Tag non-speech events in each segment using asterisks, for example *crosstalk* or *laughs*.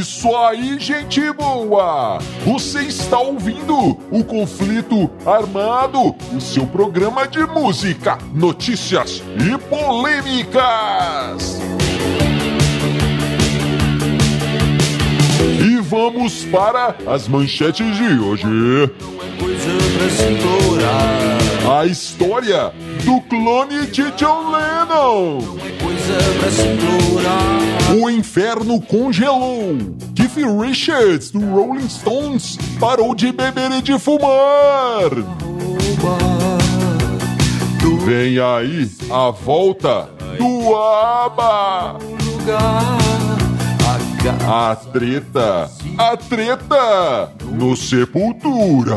isso aí, gente boa! Você está ouvindo o Conflito Armado, o seu programa de música, notícias e polêmicas. E vamos para as manchetes de hoje. A história do clone de John Lennon. O inferno congelou. Keith Richards, do Rolling Stones, parou de beber e de fumar. Vem aí a volta do ABBA. A treta, a treta no Sepultura.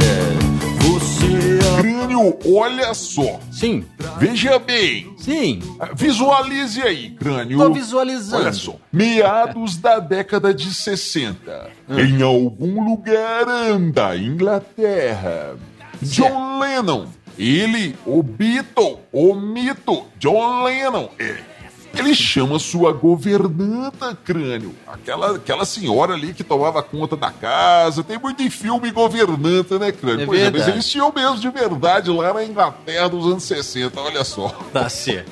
Olha só. Sim. Veja bem. Sim. Visualize aí, crânio. Tô visualizando. Olha só. Meados da década de 60. Em algum lugar da Inglaterra. John Lennon. Ele, o Beatle, o mito, John Lennon. É. Ele chama sua governanta, crânio. Aquela, aquela senhora ali que tomava conta da casa. Tem muito em filme governanta, né, crânio? É pois é, mas verdade. eles tinham mesmo de verdade lá na Inglaterra dos anos 60, olha só. Tá certo.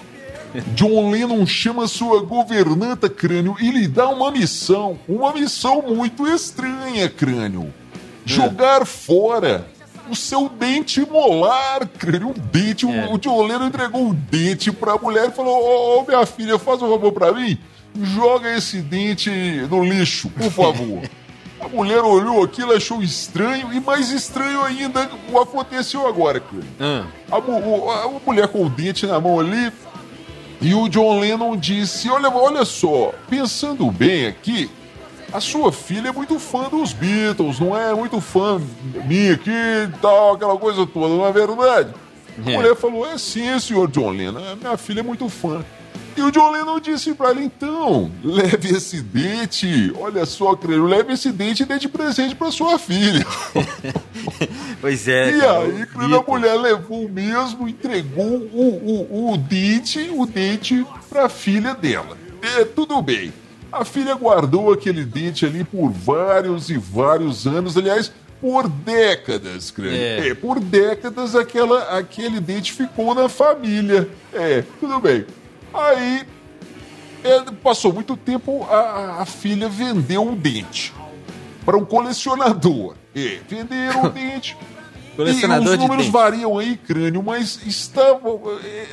John Lennon chama sua governanta, crânio, e lhe dá uma missão. Uma missão muito estranha, crânio. Jogar fora o seu dente molar, crânio. Um dente. o- É. O John Lennon entregou um dente pra mulher e falou: Ô, ô, minha filha, faz um favor pra mim. Joga esse dente no lixo, por favor. *laughs* A mulher olhou aquilo, achou estranho, e mais estranho ainda o aconteceu agora, crânio. Ah, A, a- a mulher com o dente na mão ali. E o John Lennon disse: Olha, olha só, pensando bem aqui, a sua filha é muito fã dos Beatles, não é? Muito fã minha aqui e tal, aquela coisa toda, não é verdade? A É. mulher falou: É sim, senhor John Lennon, a minha filha é muito fã. E o John Lennon disse pra ela: Então, leve esse dente, olha só, creio, leve esse dente e dê de presente pra sua filha. *laughs* pois é. E cara, aí, o quando a mulher levou mesmo, entregou o, o, o dente, o dente pra filha dela. É, tudo bem. A filha guardou aquele dente ali por vários e vários anos, aliás, por décadas, creio. É. É, por décadas aquela, aquele dente ficou na família. É, tudo bem. Aí, é, passou muito tempo, a- a, filha vendeu um dente para um colecionador. É, venderam o *laughs* dente. Colecionador e os números variam aí, crânio, mas estavam.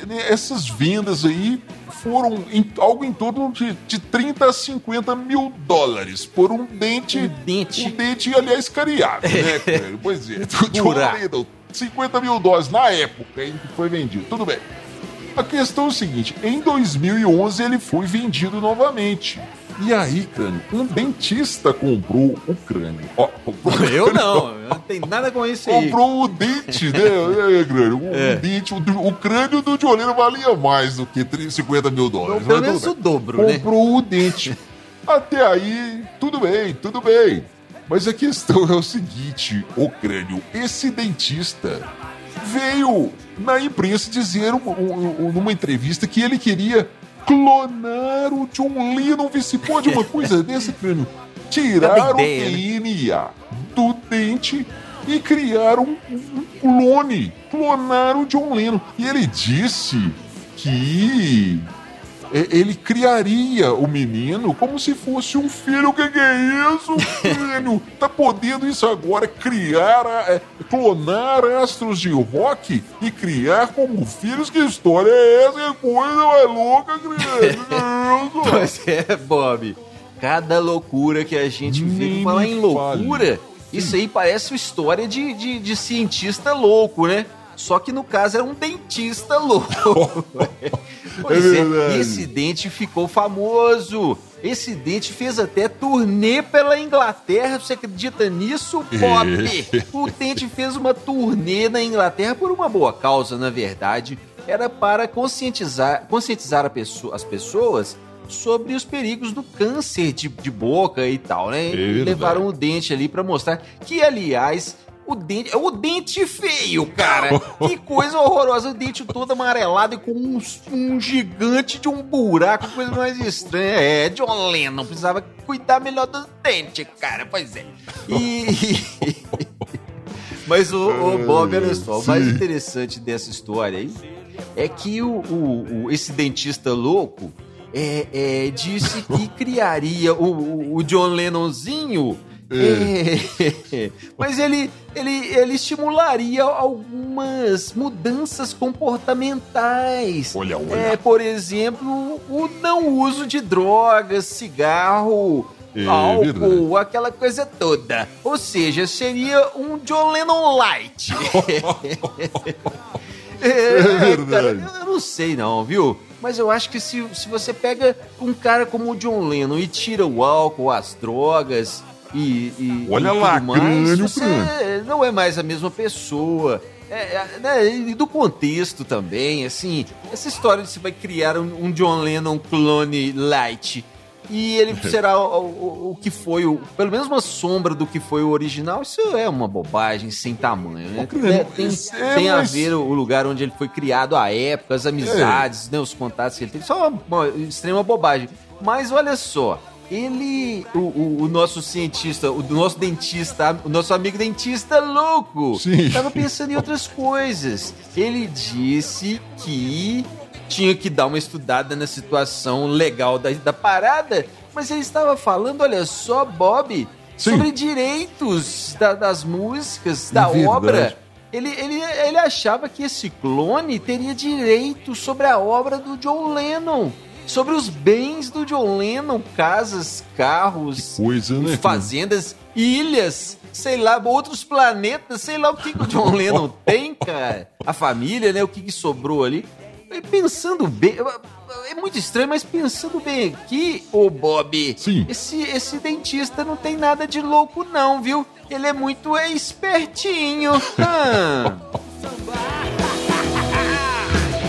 né, essas vendas aí foram em- algo em torno de, de 30 a 50 mil dólares por um dente. Um dente. Um dente, aliás, cariado, né, *laughs* crânio? Pois é. Do John Buraco. Lennon, 50 mil dólares na época em que foi vendido. Tudo bem. A questão é o seguinte: em 2011 ele foi vendido novamente. E aí, crânio, um dentista comprou o crânio. Ó, comprou Eu não, eu não tenho nada com isso aí. Comprou o dente, né, *laughs* é, crânio? O, É. dente, o, o crânio do Dioleiro valia mais do que 30, 50 mil dólares. Pelo menos o dobro, né? Comprou o dente. Até aí, tudo bem, tudo bem. Mas a questão é o seguinte, o crânio, esse dentista veio na imprensa dizer um- um- um- numa entrevista que ele queria clonar o John Lennon. Vê se pode uma *laughs* coisa dessa, crânio. Tirar Cada o né? DNA do dente e criar um, um clone. Clonar o John Lennon. E ele disse que ele criaria o menino como se fosse um filho. O que, que é isso, filho? tá podendo isso agora? Criar, é, clonar astros de rock e criar como filhos? Que história é essa? Que coisa mais louca, criança! Pois é, Bob. Cada loucura que a gente vê. Falar em loucura, fale. isso aí parece uma história de, de, de cientista louco, né? Só que no caso era um dentista louco. *laughs* pois É é, esse dente ficou famoso. esse dente fez até turnê pela Inglaterra. Você acredita nisso, Bob? o dente fez uma turnê na Inglaterra por uma boa causa, na verdade. Era para conscientizar, conscientizar pessoa, as pessoas sobre os perigos do câncer de, de boca e tal, né? É levaram o dente ali para mostrar que, aliás, o dente. É o dente feio, cara. *laughs* que coisa horrorosa. O dente todo amarelado e com um, um gigante de um buraco, coisa mais estranha. É, John Lennon precisava cuidar melhor dos dentes, cara. Pois é. E. *laughs* Mas o, o Bob, olha só, o mais interessante dessa história aí é que o, o, o esse dentista louco é, é, disse que criaria o, o John Lennonzinho é. *laughs* Mas ele, ele, ele estimularia algumas mudanças comportamentais. Olha, olha. É, por exemplo, o não uso de drogas, cigarro, É, álcool, verdade. aquela coisa toda. Ou seja, seria um John Lennon light. *laughs* É, verdade. cara, eu, eu não sei não, viu? Mas eu acho que se, se você pega um cara como o John Lennon e tira o álcool, as drogas e, e Olha e lá, mais, crânio, você crânio. não é mais a mesma pessoa. É, é, né, e do contexto também, assim, essa história de você vai criar um, um John Lennon clone light e ele *laughs* será o, o- o que foi, o, pelo menos uma sombra do que foi o original, isso é uma bobagem sem tamanho, né? Crânio, É, tem é, tem a mas- ver o lugar onde ele foi criado, a época, as amizades, né, os contatos que ele teve, só uma, uma extrema bobagem. Mas olha só, ele, o, o- o nosso cientista, o nosso dentista, o nosso amigo dentista louco, Sim. tava pensando em outras coisas. Ele disse que tinha que dar uma estudada na situação legal da, da parada, mas ele estava falando, olha só, Bob, Sim. sobre direitos da- das músicas, da Verdade. obra. Ele, ele, ele achava que esse clone teria direito sobre a obra do John Lennon. Sobre os bens do John Lennon, casas, carros, Coisa, né? fazendas, ilhas, sei lá, outros planetas, sei lá o que, que o John Lennon *laughs* tem, cara. A família, né? O que, que sobrou ali. E pensando bem. É muito estranho, mas pensando bem aqui, ô Bob, Sim. esse, esse dentista não tem nada de louco, não, viu? Ele é muito espertinho. *laughs* Ah. *laughs*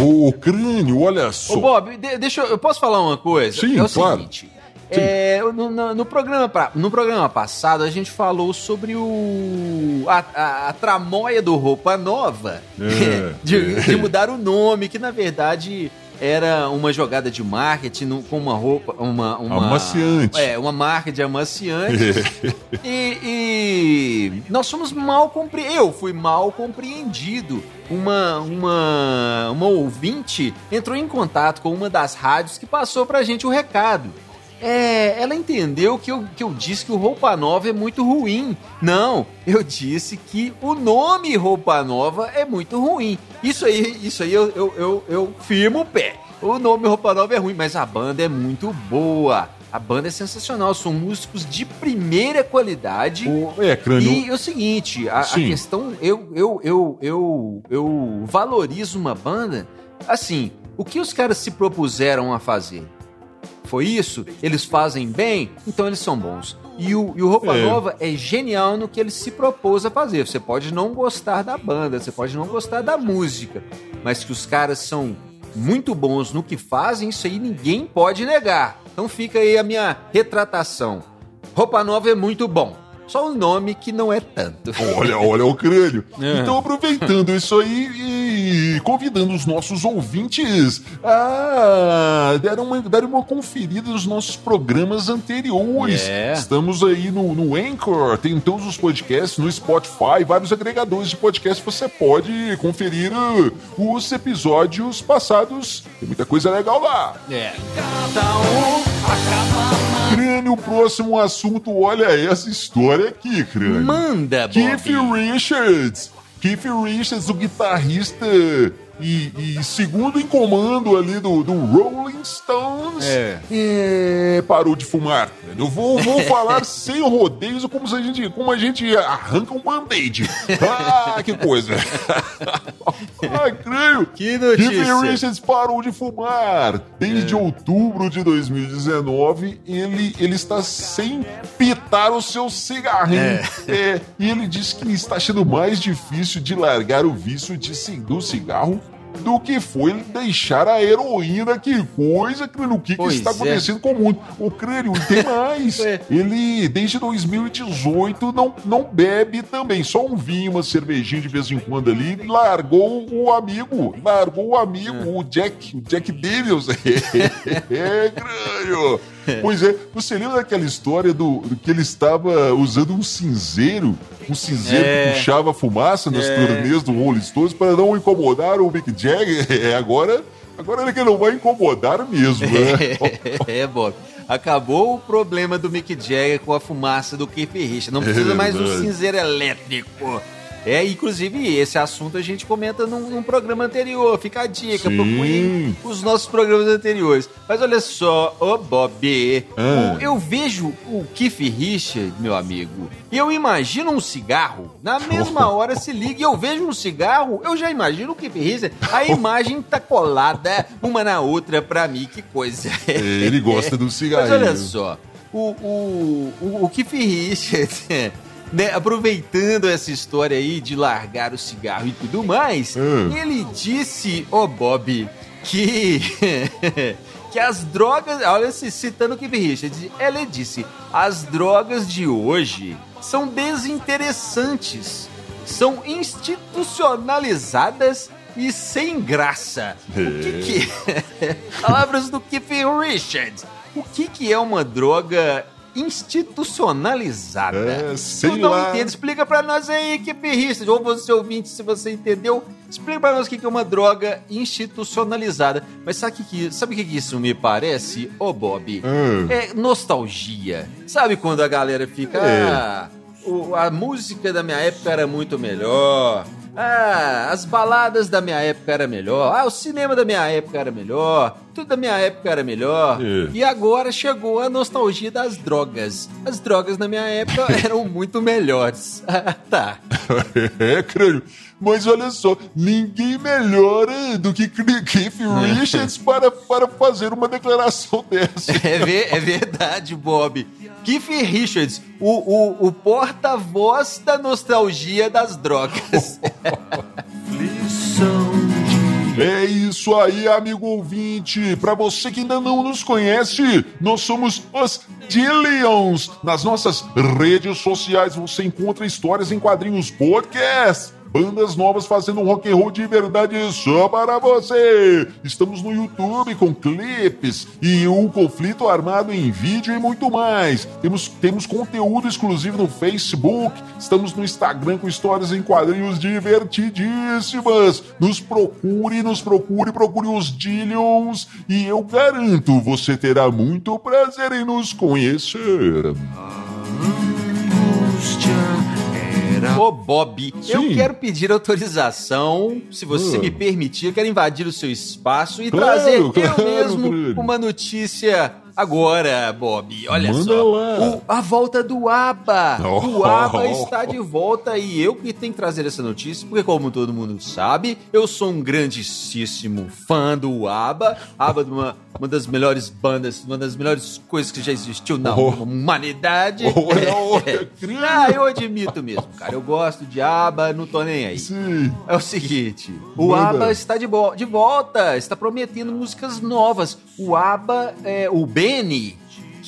Ô, crânio, olha só. Ô, Bob, de- deixa eu, eu posso falar uma coisa? Sim, é o claro. seguinte. é, no, no- no programa, no programa passado, a gente falou sobre o a, a- a tramóia do Roupa Nova É, *laughs* de, de mudar o nome, que na verdade era uma jogada de marketing com uma roupa, uma, uma Amaciante. É, uma marca de amaciante. *laughs* E, e nós fomos mal compreendidos. Eu fui mal compreendido. Uma, uma, uma ouvinte entrou em contato com uma das rádios que passou pra gente o recado. É, ela entendeu que eu, que eu disse que o Roupa Nova é muito ruim. Não, eu disse que o nome Roupa Nova é muito ruim. Isso aí, isso aí eu, eu, eu, eu firmo o pé. O nome Roupa Nova é ruim, mas a banda é muito boa. A banda é sensacional, são músicos de primeira qualidade. Ô, é, crânio. E é o seguinte, a, a questão, eu, eu, eu, eu, eu valorizo uma banda, assim, o que os caras se propuseram a fazer? Foi isso? Eles fazem bem? Então eles são bons. E o, e o Roupa É. Nova é genial no que ele se propôs a fazer. Você pode não gostar da banda, você pode não gostar da música, mas que os caras são muito bons no que fazem, isso aí ninguém pode negar. Então fica aí a minha retratação. Roupa Nova é muito bom. Só o nome que não é tanto. *laughs* Olha, olha o crânio. É. Então, aproveitando isso aí e convidando os nossos ouvintes a dar uma, dar uma conferida nos nossos programas anteriores. É. Estamos aí no, no Anchor, tem todos os podcasts, no Spotify, vários agregadores de podcast. Você pode conferir uh, os episódios passados. Tem muita coisa legal lá. É. Crânio, o próximo assunto, olha essa história aqui, Crânio. Manda, Keith Bob. Richards. Keith Richards, o guitarrista e, e segundo em comando ali do, do Rolling Stones, É. é, parou de fumar. Eu vou, vou falar *laughs* sem rodeios como, se a gente, como a gente arranca um band-aid. Ah, que coisa. Ai, *laughs* creio. Que Keith notícia. Richards parou de fumar. Desde outubro de 2019, ele, ele está sem pitar o seu cigarrinho. É, e ele diz que está achando mais difícil de largar o vício de, do cigarro do que foi deixar a heroína. Que coisa, Crânio. O que, que está é. acontecendo com o mundo? O Crânio, e tem *laughs* mais. É. Ele, desde 2018, não, não bebe também. Só um vinho, uma cervejinha de vez em quando ali. Largou o amigo. Largou o amigo, o Jack. O Jack Daniels. *laughs* é, Crânio. *laughs* Pois é, você lembra daquela história do, do que ele estava usando um cinzeiro? Um cinzeiro É. que puxava fumaça nas É. turnês do Rolling Stones para não incomodar o Mick Jagger. *laughs* É, agora, agora ele que não vai incomodar mesmo, né? *laughs* é, Bob. Acabou o problema do Mick Jagger com a fumaça do Keith Richards. Não precisa mais um cinzeiro elétrico. É, inclusive esse assunto a gente comenta num, num programa anterior. Fica a dica, Sim. os nossos programas anteriores. Mas olha só, ô Bob, Ah. o- eu vejo o Keith Richards, meu amigo, e eu imagino um cigarro. Na mesma hora se liga e eu vejo um cigarro, eu já imagino o Keith Richards. A imagem tá colada uma na outra pra mim, que coisa. Ele gosta do Mas cigarrinho. olha só, o, o, o, o Keith Richards, *laughs* né, aproveitando essa história aí de largar o cigarro e tudo mais, Hum. ele disse, ô Bob, que. *laughs* que as drogas. Olha, se citando o Keith Richards, ele disse: as drogas de hoje são desinteressantes, são institucionalizadas e sem graça. O que que *laughs* Palavras do Keith Richards. O que que é uma droga institucionalizada? É, sei Eu não lá. entendo. Explica pra nós aí, Keith Richards, ou você ouvinte, se você entendeu. Explica pra nós o que que é uma droga institucionalizada. Mas sabe o que, que, sabe que que isso me parece, ô Bob? Hum. É nostalgia. Sabe quando a galera fica... É. "Ah, a música da minha época era muito melhor. Ah, as baladas da minha época era melhor. Ah, o cinema da minha época era melhor. Tudo da minha época era melhor. É. E agora chegou a nostalgia das drogas. As drogas na minha época *laughs* eram muito melhores. Ah, *laughs* tá. *laughs* É, crânio. Mas olha só, ninguém melhora do que Keith Richards *laughs* para, para fazer uma declaração *laughs* dessa. É, ve- é verdade, Bob. Keith Richards, o, o, o porta-voz da nostalgia das drogas. *laughs* É isso aí, amigo ouvinte. Para você que ainda não nos conhece, nós somos os Dillions. Nas nossas redes sociais você encontra histórias em quadrinhos podcast. Bandas novas fazendo um rock and roll de verdade só para você. Estamos no YouTube com clipes e o conflito armado em vídeo e muito mais. Temos, temos conteúdo exclusivo no Facebook. Estamos no Instagram com histórias em quadrinhos divertidíssimas. Nos procure, nos procure, procure os Dillions e eu garanto você terá muito prazer em nos conhecer. Ô, Bob, eu Sim. quero pedir autorização, se você Ah. me permitir, eu quero invadir o seu espaço e Claro, trazer eu claro, mesmo querido. uma notícia agora, Bob. Olha Manda só. O- a volta do ABBA. O Oh. ABBA está de volta e eu que tenho que trazer essa notícia, porque como todo mundo sabe, eu sou um grandíssimo fã do ABBA. ABBA é uma, uma das melhores bandas, uma das melhores coisas que já existiu na Oh. humanidade. Olha, olha, crânio. Ah, eu admito mesmo, cara. Eu gosto de ABBA, não tô nem aí. Sim. É o seguinte, o Manda. ABBA está de, de volta, está prometendo músicas novas. O ABBA, é, o Benny,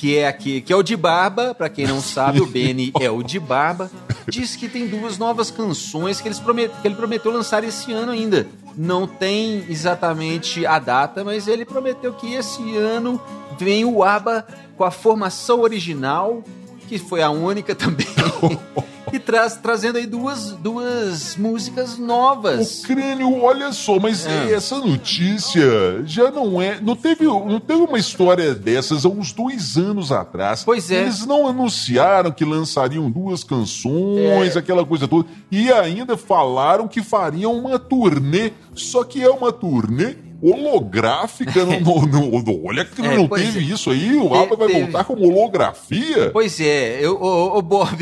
que é aqui, que é o de barba, pra quem não sabe, o Benny é o de barba, diz que tem duas novas canções que, eles promet, que ele prometeu lançar esse ano ainda. Não tem exatamente a data, mas ele prometeu que esse ano vem o ABBA com a formação original, que foi a única também. *laughs* e traz, trazendo aí duas, duas músicas novas. O crânio, olha só, mas É. essa notícia já não é. Não teve, não teve uma história dessas há uns dois anos atrás. Pois é. Eles não anunciaram que lançariam duas canções, É. aquela coisa toda. E ainda falaram que fariam uma turnê. Só que é uma turnê holográfica. no, no- no- olha que É, não teve é. isso aí. O ABBA vai teve. voltar como holografia. Pois é, eu, ô, ô, Bob,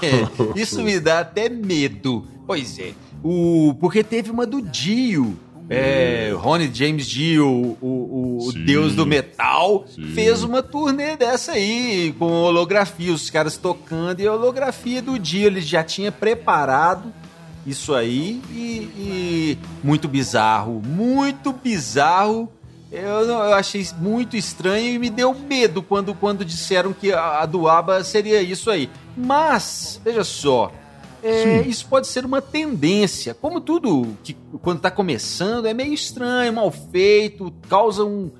*laughs* isso me dá até medo. Pois é, o, porque teve uma do Dio. É, Ronnie James Dio, o, o- o deus do metal, Sim. fez uma turnê dessa aí, com holografia, os caras tocando, e a holografia do Dio ele já tinha preparado isso aí, e, e muito bizarro, muito bizarro. Eu, eu achei muito estranho e me deu medo quando, quando disseram que a, a do ABBA seria isso aí. Mas, veja só, é, isso pode ser uma tendência. Como tudo que quando está começando é meio estranho, mal feito, causa um,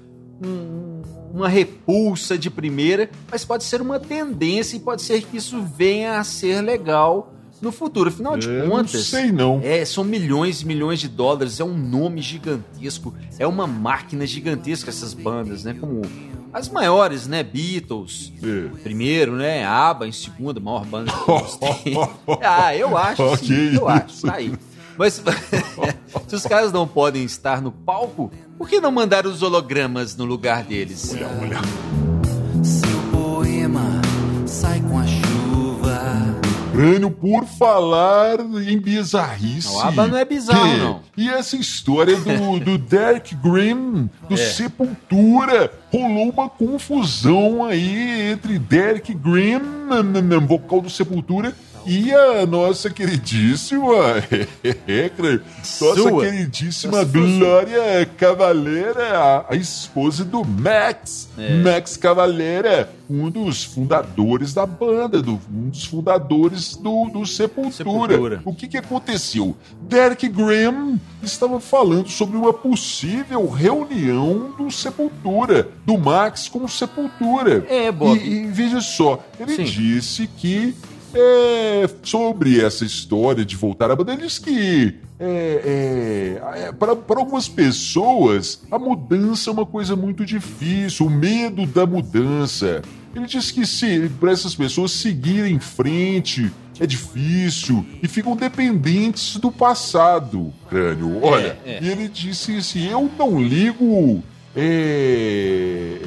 um- uma repulsa de primeira, mas pode ser uma tendência e pode ser que isso venha a ser legal no futuro. Afinal de É, não contas, sei não. é, são milhões e milhões de dólares, é um nome gigantesco, é uma máquina gigantesca essas bandas, né? Como as maiores, né? Beatles, É. primeiro, né? ABBA em segundo, a maior banda que todos têm. *laughs* Ah, eu acho, sim, Que eu acho, tá aí. Mas *laughs* se os caras não podem estar no palco, por que não mandar os hologramas no lugar deles? Seu poema Crânio, por falar em bizarrice. Não, ABBA não é bizarro, É, não. E essa história do, do Derek Grimm, do *laughs* É. Sepultura, rolou uma confusão aí entre Derek Grimm, vocal do Sepultura, e a nossa queridíssima, *laughs* é, nossa Sua. queridíssima Nossa. Glória Cavaleira, a, a esposa do Max, É. Max Cavaleira, um dos fundadores da banda, do- um dos fundadores do, do Sepultura. Sepultura. O que, que aconteceu? Derek Graham estava falando sobre uma possível reunião do Sepultura, do Max com o Sepultura. É, Bob. E, e veja só, ele Sim. disse que é, sobre essa história de voltar à banda, ele disse que é, é, é, para, algumas pessoas a mudança é uma coisa muito difícil, o medo da mudança. Ele disse que se para essas pessoas seguirem em frente é difícil e ficam dependentes do passado, crânio. Olha, é. e ele disse assim: eu não ligo. é,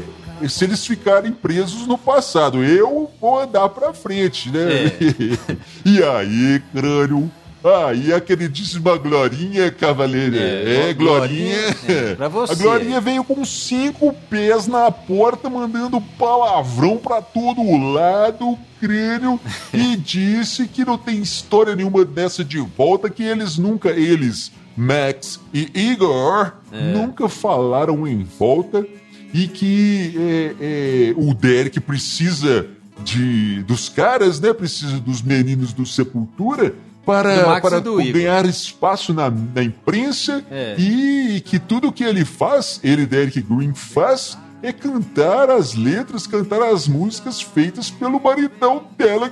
se eles ficarem presos no passado, eu vou andar pra frente, né? *laughs* e aí, crânio? Aí a queridíssima Glorinha Cavaleira. É, É, Glorinha, Glorinha. é, pra você. A Glorinha veio com cinco pés na porta, mandando palavrão pra todo lado, crânio, *laughs* e disse que não tem história nenhuma dessa de volta, que eles nunca, eles, Max e Igor, É. nunca falaram em volta e que é, é, o Derek precisa de dos caras, né? Precisa dos meninos do Sepultura para, para Igor. ganhar espaço na, na imprensa É. e que tudo que ele faz, ele, Derek Green, faz é cantar as letras, cantar as músicas feitas pelo maridão dela.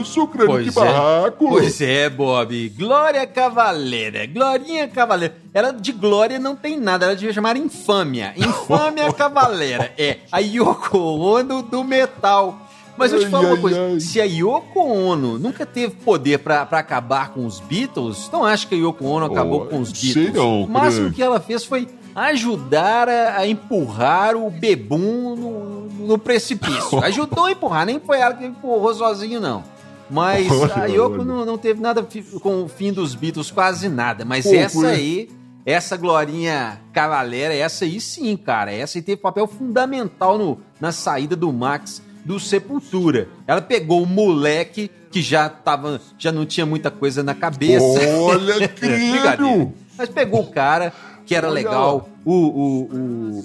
Isso, crânio, Pois que é. barraco! Pois é, Bob. Glória Cavaleira. Glorinha Cavaleira. Ela de glória não tem nada. Ela devia chamar Infâmia. Infâmia *laughs* Cavaleira. É a Yoko Ono do metal. Mas eu te Ai, falo uma ai, coisa: ai. se a Yoko Ono nunca teve poder pra, pra acabar com os Beatles, não acho que a Yoko Ono acabou Oh, com os sei Beatles. não, o máximo que ela fez foi ajudar a, empurrar o bebum no, no precipício. *laughs* Ajudou a empurrar, nem foi ela que empurrou sozinho, não. Mas Olha, a Yoko não, não teve nada com o fim dos Beatles, quase nada. Mas Pô, essa foi. aí, essa Glorinha Cavalera, essa aí sim, cara. Essa aí teve papel fundamental no, na saída do Max do Sepultura. Ela pegou o moleque que já tava, já não tinha muita coisa na cabeça. Olha, *laughs* querido! Mas pegou o cara, que era legal, o, o,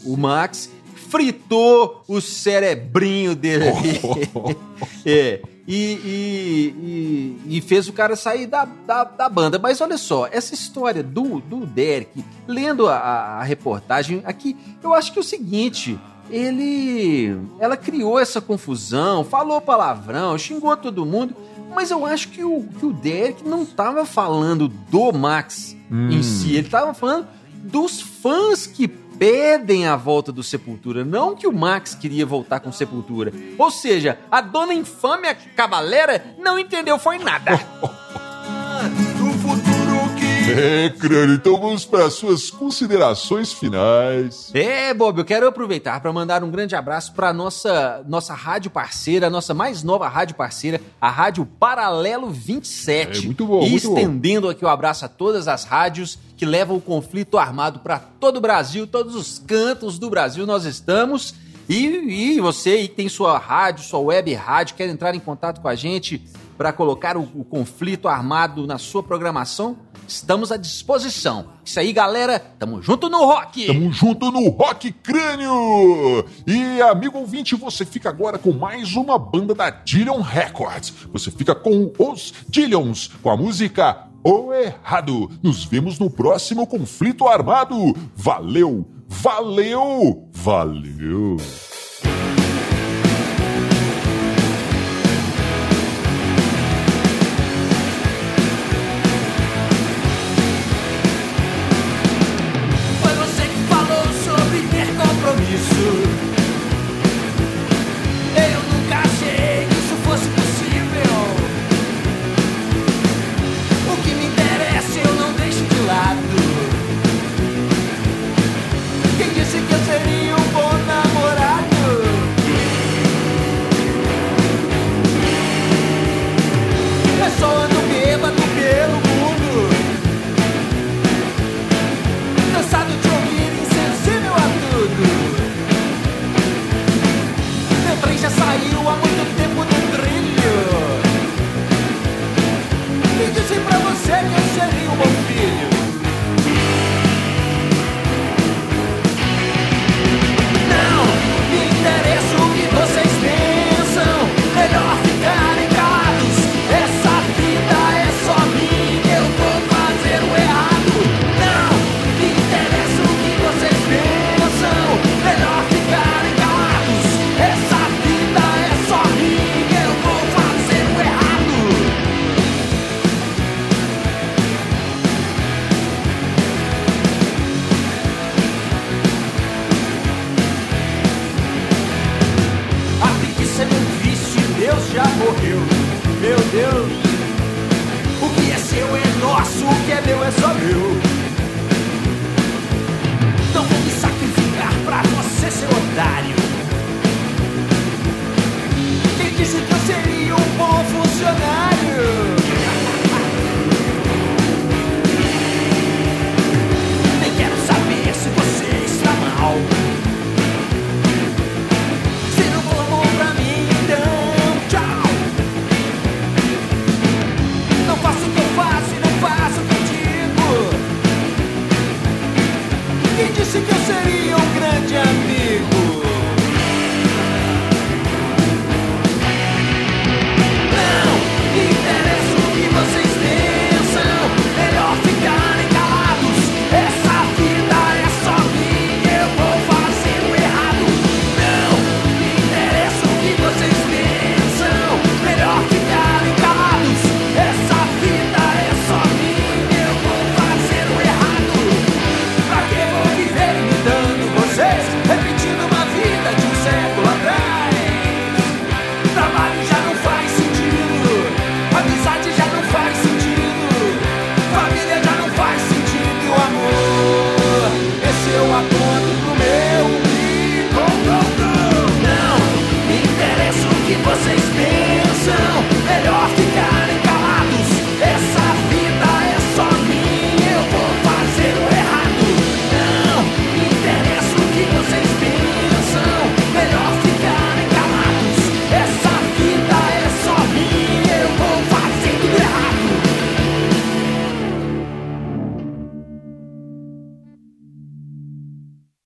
o, o Max, fritou o cerebrinho dele ali. *laughs* é, e, e, e, e fez o cara sair da, da, da banda. Mas olha só, essa história do, do Derek, lendo a, a- reportagem aqui, eu acho que é o seguinte. Ele. Ela criou essa confusão, falou palavrão, xingou todo mundo. Mas eu acho que o, que o Derek não tava falando do Max em si, ele tava falando dos fãs que pedem a volta do Sepultura, não que o Max queria voltar com Sepultura. Ou seja, a dona infâmia Cavalera não entendeu foi nada. *laughs* É, crânio, então vamos para suas considerações finais. É, Bob, eu quero aproveitar para mandar um grande abraço para nossa nossa rádio parceira, nossa mais nova rádio parceira, a Rádio Paralelo 27. É, muito bom, E muito bom. estendendo aqui o abraço a todas as rádios que levam o conflito armado para todo o Brasil, todos os cantos do Brasil nós estamos. E, e você aí que tem sua rádio, sua web rádio, quer entrar em contato com a gente para colocar o, o conflito armado na sua programação, estamos à disposição. Isso aí, galera, tamo junto no rock! Tamo junto no Rock Crânio! E, amigo ouvinte, você fica agora com mais uma banda da Dillion Records. Você fica com os Dillions, com a música O Errado. Nos vemos no próximo conflito armado. Valeu! Valeu! Valeu!